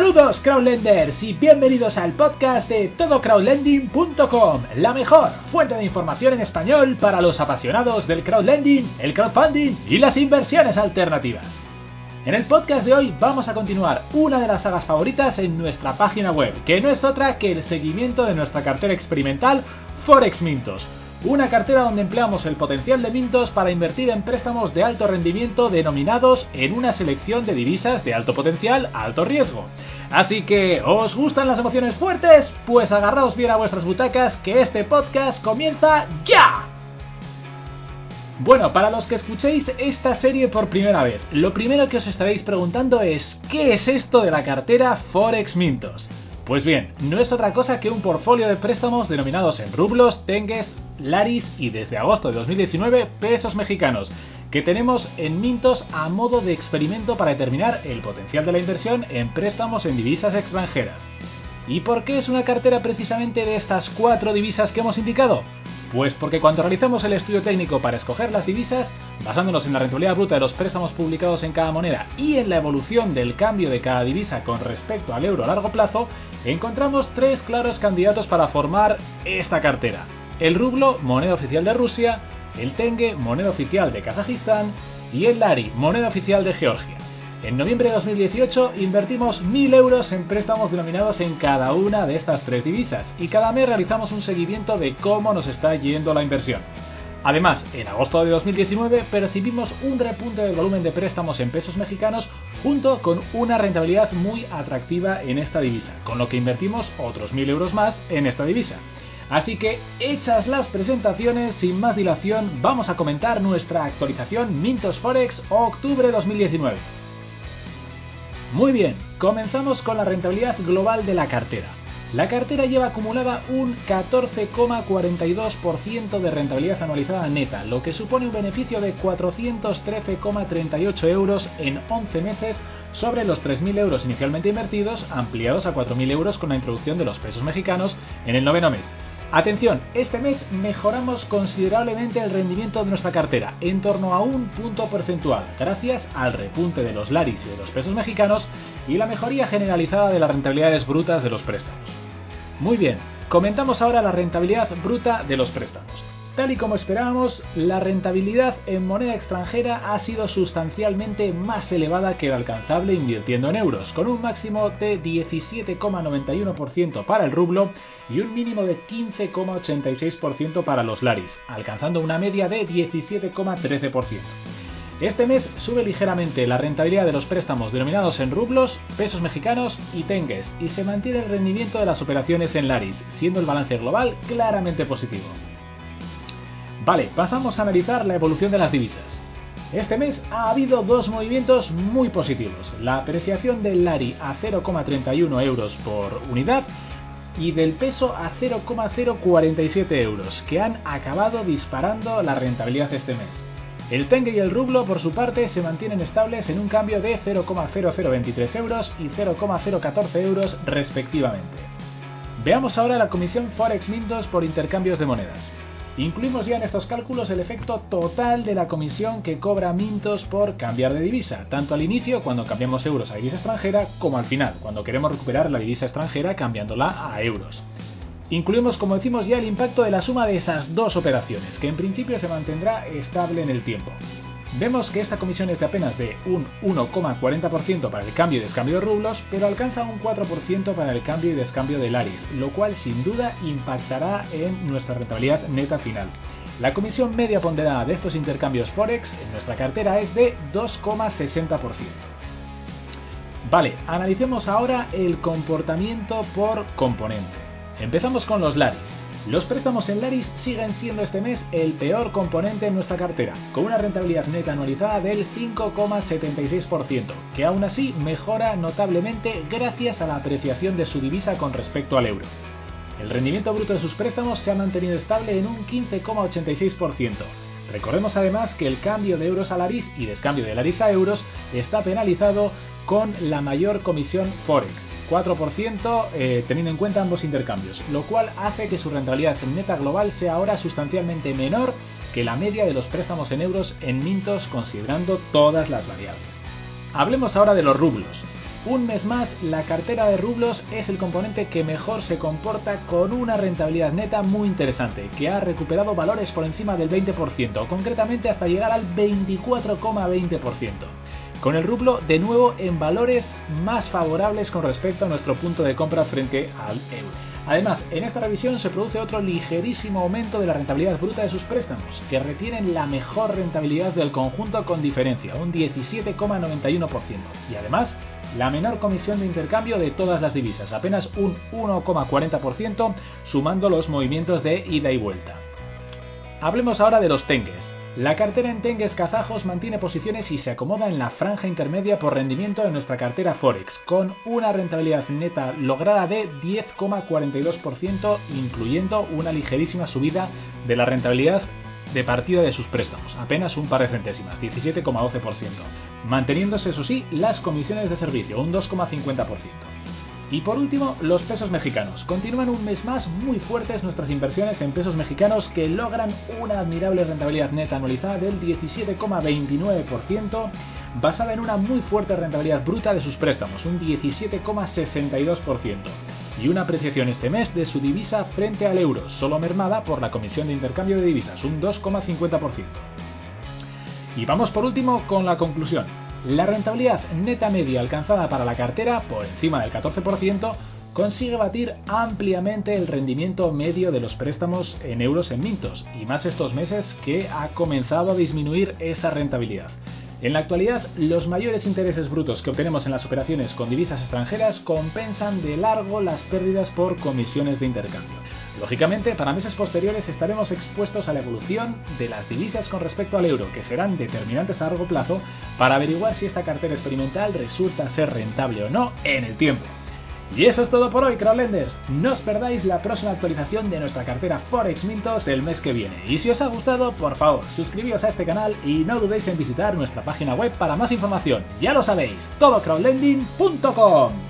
Saludos crowdlenders y bienvenidos al podcast de todocrowdlending.com, la mejor fuente de información en español para los apasionados del crowdlending, el crowdfunding y las inversiones alternativas. En el podcast de hoy vamos a continuar una de las sagas favoritas en nuestra página web, que no es otra que el seguimiento de nuestra cartera experimental Forex Mintos una cartera donde empleamos el potencial de Mintos para invertir en préstamos de alto rendimiento denominados en una selección de divisas de alto potencial, alto riesgo. Así que, ¿os gustan las emociones fuertes? Pues agarraos bien a vuestras butacas que este podcast comienza ya. Bueno, para los que escuchéis esta serie por primera vez, lo primero que os estaréis preguntando es ¿qué es esto de la cartera Forex Mintos? Pues bien, no es otra cosa que un portfolio de préstamos denominados en rublos, tengues, laris y desde agosto de 2019 pesos mexicanos, que tenemos en Mintos a modo de experimento para determinar el potencial de la inversión en préstamos en divisas extranjeras. ¿Y por qué es una cartera precisamente de estas cuatro divisas que hemos indicado? Pues porque cuando realizamos el estudio técnico para escoger las divisas, basándonos en la rentabilidad bruta de los préstamos publicados en cada moneda y en la evolución del cambio de cada divisa con respecto al euro a largo plazo, encontramos tres claros candidatos para formar esta cartera el rublo, moneda oficial de Rusia, el tenge, moneda oficial de Kazajistán, y el lari, moneda oficial de Georgia. En noviembre de 2018 invertimos 1.000 euros en préstamos denominados en cada una de estas tres divisas y cada mes realizamos un seguimiento de cómo nos está yendo la inversión. Además, en agosto de 2019 percibimos un repunte del volumen de préstamos en pesos mexicanos junto con una rentabilidad muy atractiva en esta divisa, con lo que invertimos otros 1.000 euros más en esta divisa. Así que, hechas las presentaciones, sin más dilación, vamos a comentar nuestra actualización Mintos Forex octubre 2019. Muy bien, comenzamos con la rentabilidad global de la cartera. La cartera lleva acumulada un 14,42% de rentabilidad anualizada neta, lo que supone un beneficio de 413,38 euros en 11 meses sobre los 3.000 euros inicialmente invertidos, ampliados a 4.000 euros con la introducción de los pesos mexicanos en el noveno mes. Atención, este mes mejoramos considerablemente el rendimiento de nuestra cartera, en torno a un punto porcentual, gracias al repunte de los laris y de los pesos mexicanos y la mejoría generalizada de las rentabilidades brutas de los préstamos. Muy bien, comentamos ahora la rentabilidad bruta de los préstamos. Tal y como esperábamos, la rentabilidad en moneda extranjera ha sido sustancialmente más elevada que la alcanzable invirtiendo en euros, con un máximo de 17,91% para el rublo y un mínimo de 15,86% para los laris, alcanzando una media de 17,13%. Este mes sube ligeramente la rentabilidad de los préstamos denominados en rublos, pesos mexicanos y tengues, y se mantiene el rendimiento de las operaciones en laris, siendo el balance global claramente positivo. Vale, pasamos a analizar la evolución de las divisas. Este mes ha habido dos movimientos muy positivos. La apreciación del Lari a 0,31 euros por unidad y del peso a 0,047 euros, que han acabado disparando la rentabilidad este mes. El Tenge y el rublo, por su parte, se mantienen estables en un cambio de 0,0023 euros y 0,014 euros respectivamente. Veamos ahora la comisión Forex Mintos por intercambios de monedas. Incluimos ya en estos cálculos el efecto total de la comisión que cobra Mintos por cambiar de divisa, tanto al inicio cuando cambiamos euros a divisa extranjera como al final, cuando queremos recuperar la divisa extranjera cambiándola a euros. Incluimos, como decimos ya, el impacto de la suma de esas dos operaciones, que en principio se mantendrá estable en el tiempo. Vemos que esta comisión es de apenas de un 1,40% para el cambio y descambio de rublos, pero alcanza un 4% para el cambio y descambio de Laris, lo cual sin duda impactará en nuestra rentabilidad neta final. La comisión media ponderada de estos intercambios Forex en nuestra cartera es de 2,60%. Vale, analicemos ahora el comportamiento por componente. Empezamos con los Laris. Los préstamos en Laris siguen siendo este mes el peor componente en nuestra cartera, con una rentabilidad neta anualizada del 5,76%, que aún así mejora notablemente gracias a la apreciación de su divisa con respecto al euro. El rendimiento bruto de sus préstamos se ha mantenido estable en un 15,86%. Recordemos además que el cambio de euros a Laris y descambio de Laris a euros está penalizado con la mayor comisión Forex, 4% eh, teniendo en cuenta ambos intercambios, lo cual hace que su rentabilidad neta global sea ahora sustancialmente menor que la media de los préstamos en euros en Mintos considerando todas las variables. Hablemos ahora de los rublos. Un mes más, la cartera de rublos es el componente que mejor se comporta con una rentabilidad neta muy interesante, que ha recuperado valores por encima del 20%, concretamente hasta llegar al 24,20%. Con el rublo de nuevo en valores más favorables con respecto a nuestro punto de compra frente al euro. Además, en esta revisión se produce otro ligerísimo aumento de la rentabilidad bruta de sus préstamos, que retienen la mejor rentabilidad del conjunto con diferencia, un 17,91%. Y además, la menor comisión de intercambio de todas las divisas, apenas un 1,40% sumando los movimientos de ida y vuelta. Hablemos ahora de los tengues. La cartera en tengues kazajos mantiene posiciones y se acomoda en la franja intermedia por rendimiento de nuestra cartera Forex, con una rentabilidad neta lograda de 10,42%, incluyendo una ligerísima subida de la rentabilidad de partida de sus préstamos, apenas un par de centésimas, 17,12%, manteniéndose, eso sí, las comisiones de servicio, un 2,50%. Y por último, los pesos mexicanos. Continúan un mes más muy fuertes nuestras inversiones en pesos mexicanos que logran una admirable rentabilidad neta anualizada del 17,29%, basada en una muy fuerte rentabilidad bruta de sus préstamos, un 17,62%, y una apreciación este mes de su divisa frente al euro, solo mermada por la comisión de intercambio de divisas, un 2,50%. Y vamos por último con la conclusión. La rentabilidad neta media alcanzada para la cartera, por encima del 14%, consigue batir ampliamente el rendimiento medio de los préstamos en euros en Mintos, y más estos meses que ha comenzado a disminuir esa rentabilidad. En la actualidad, los mayores intereses brutos que obtenemos en las operaciones con divisas extranjeras compensan de largo las pérdidas por comisiones de intercambio. Lógicamente, para meses posteriores estaremos expuestos a la evolución de las divisas con respecto al euro, que serán determinantes a largo plazo para averiguar si esta cartera experimental resulta ser rentable o no en el tiempo. Y eso es todo por hoy, Crowdlenders. No os perdáis la próxima actualización de nuestra cartera Forex Mintos el mes que viene. Y si os ha gustado, por favor, suscribíos a este canal y no dudéis en visitar nuestra página web para más información. Ya lo sabéis, todocrowdlending.com.